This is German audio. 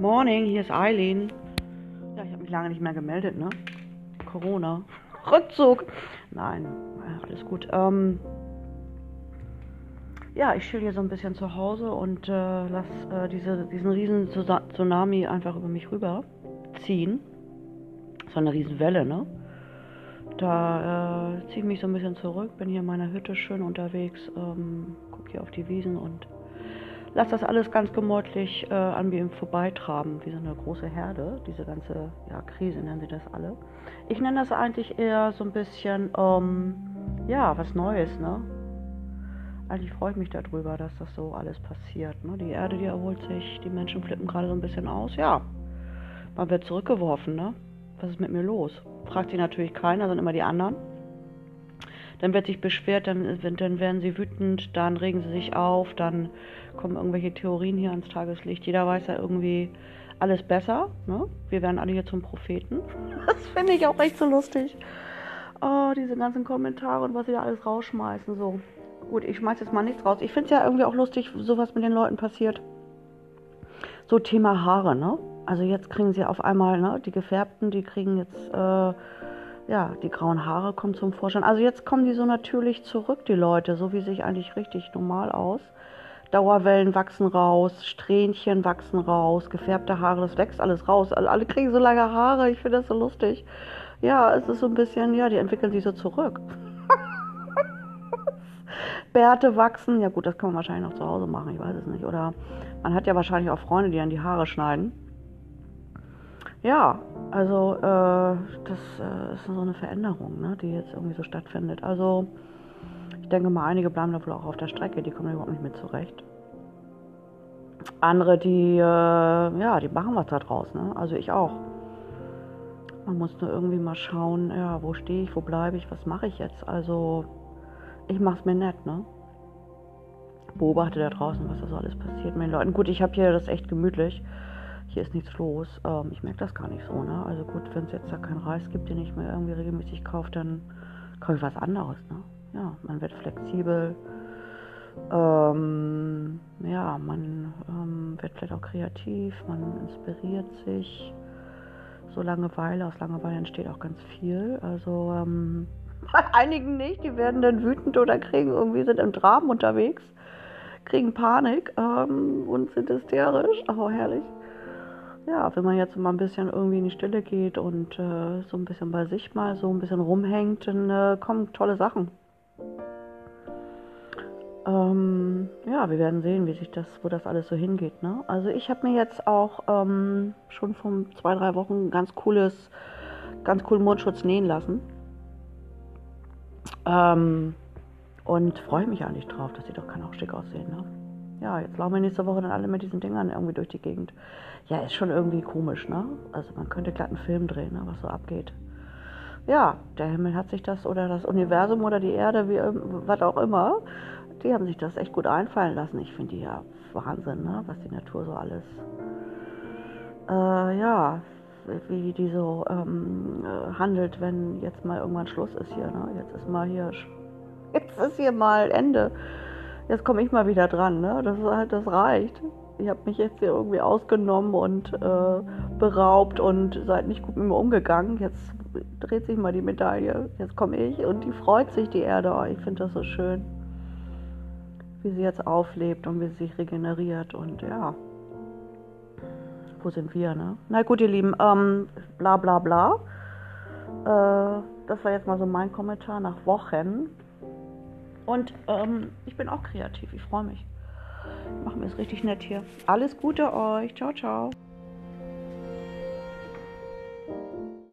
Morning, hier ist Eileen. Ja, ich habe mich lange nicht mehr gemeldet, ne? Corona. Rückzug. Nein, alles gut. Ähm, ja, ich chill hier so ein bisschen zu Hause und äh, lass äh, diese, diesen riesen Tsunami einfach über mich rüber ziehen. So eine riesen Welle, ne? Da äh, ziehe ich mich so ein bisschen zurück, bin hier in meiner Hütte schön unterwegs, ähm, gucke hier auf die Wiesen und lass das alles ganz gemütlich äh, an mir vorbeitraben, wie so eine große Herde, diese ganze ja, Krise nennen sie das alle. Ich nenne das eigentlich eher so ein bisschen, ähm, ja, was Neues, ne? Eigentlich freue ich mich darüber, dass das so alles passiert. Ne? Die Erde, die erholt sich, die Menschen flippen gerade so ein bisschen aus. Ja, man wird zurückgeworfen, ne? Was ist mit mir los? Fragt sich natürlich keiner, sondern immer die anderen. Dann wird sich beschwert, dann, dann werden sie wütend, dann regen sie sich auf, dann kommen irgendwelche Theorien hier ans Tageslicht. Jeder weiß ja irgendwie alles besser. Ne? Wir werden alle hier zum Propheten. Das finde ich auch echt so lustig. Oh, diese ganzen Kommentare und was sie da alles rausschmeißen. So. Gut, ich schmeiße jetzt mal nichts raus. Ich finde es ja irgendwie auch lustig, sowas mit den Leuten passiert. So Thema Haare, ne? Also jetzt kriegen sie auf einmal, ne, die Gefärbten, die kriegen jetzt, äh, ja, die grauen Haare kommen zum Vorschein. Also jetzt kommen die so natürlich zurück, die Leute, so wie sich eigentlich richtig normal aus. Dauerwellen wachsen raus, Strähnchen wachsen raus, gefärbte Haare, das wächst alles raus. Alle, kriegen so lange Haare, ich finde das so lustig. Ja, es ist so ein bisschen, ja, die entwickeln sich so zurück. Bärte wachsen, ja gut, das kann man wahrscheinlich noch zu Hause machen, ich weiß es nicht. Oder man hat ja wahrscheinlich auch Freunde, die an die Haare schneiden. Ja, also äh, das äh, ist so eine Veränderung, ne, die jetzt irgendwie so stattfindet. Also ich denke mal, einige bleiben da wohl auch auf der Strecke, die kommen überhaupt nicht mit zurecht. Andere, die, äh, ja, die machen was da draus, ne? Also ich auch. Man muss nur irgendwie mal schauen, ja, wo stehe ich, wo bleibe ich, was mache ich jetzt? Also ich mache es mir nett, ne? Beobachte da draußen, was da so alles passiert mit den Leuten. Gut, ich habe hier das echt gemütlich. Hier ist nichts los. Ähm, ich merke das gar nicht so, ne? Also gut, wenn es jetzt da keinen Reis gibt, den ich mir irgendwie regelmäßig kaufe, dann kaufe ich was anderes, ne? Ja, man wird flexibel. Ähm, ja, man ähm, wird vielleicht auch kreativ, man inspiriert sich. So Langeweile, aus Langeweile entsteht auch ganz viel. Also ähm, bei einigen nicht, die werden dann wütend oder kriegen irgendwie, sind im Dramen unterwegs, kriegen Panik ähm, und sind hysterisch. Oh, herrlich. Ja, wenn man jetzt mal ein bisschen irgendwie in die Stille geht und äh, so ein bisschen bei sich mal so ein bisschen rumhängt, dann äh, kommen tolle Sachen. Ähm, ja, wir werden sehen, wie sich das, wo das alles so hingeht. Ne? Also ich habe mir jetzt auch ähm, schon vor zwei, drei Wochen ganz cooles, ganz coolen Mundschutz nähen lassen. Ähm, und freue mich eigentlich drauf. Das sieht doch kein auch schick aussehen. Ne? Ja, jetzt laufen wir nächste Woche dann alle mit diesen Dingern irgendwie durch die Gegend. Ja, ist schon irgendwie komisch, ne? Also man könnte glatt einen Film drehen, ne, was so abgeht. Ja, der Himmel hat sich das oder das Universum oder die Erde, wie was auch immer, die haben sich das echt gut einfallen lassen. Ich finde die ja Wahnsinn, ne? was die Natur so alles, äh, ja, wie die so ähm, äh, handelt, wenn jetzt mal irgendwann Schluss ist hier. Ne? Jetzt ist mal hier, jetzt ist hier mal Ende. Jetzt komme ich mal wieder dran. Ne? Das, halt, das reicht. Ich habe mich jetzt hier irgendwie ausgenommen und äh, beraubt und seid nicht gut mit mir umgegangen. Jetzt dreht sich mal die Medaille. Jetzt komme ich und die freut sich, die Erde. Oh, ich finde das so schön wie sie jetzt auflebt und wie sie sich regeneriert und ja. Wo sind wir, ne? Na gut, ihr Lieben, ähm, bla bla bla. Äh, das war jetzt mal so mein Kommentar nach Wochen. Und ähm, ich bin auch kreativ, ich freue mich. Machen wir es richtig nett hier. Alles Gute euch. Ciao, ciao.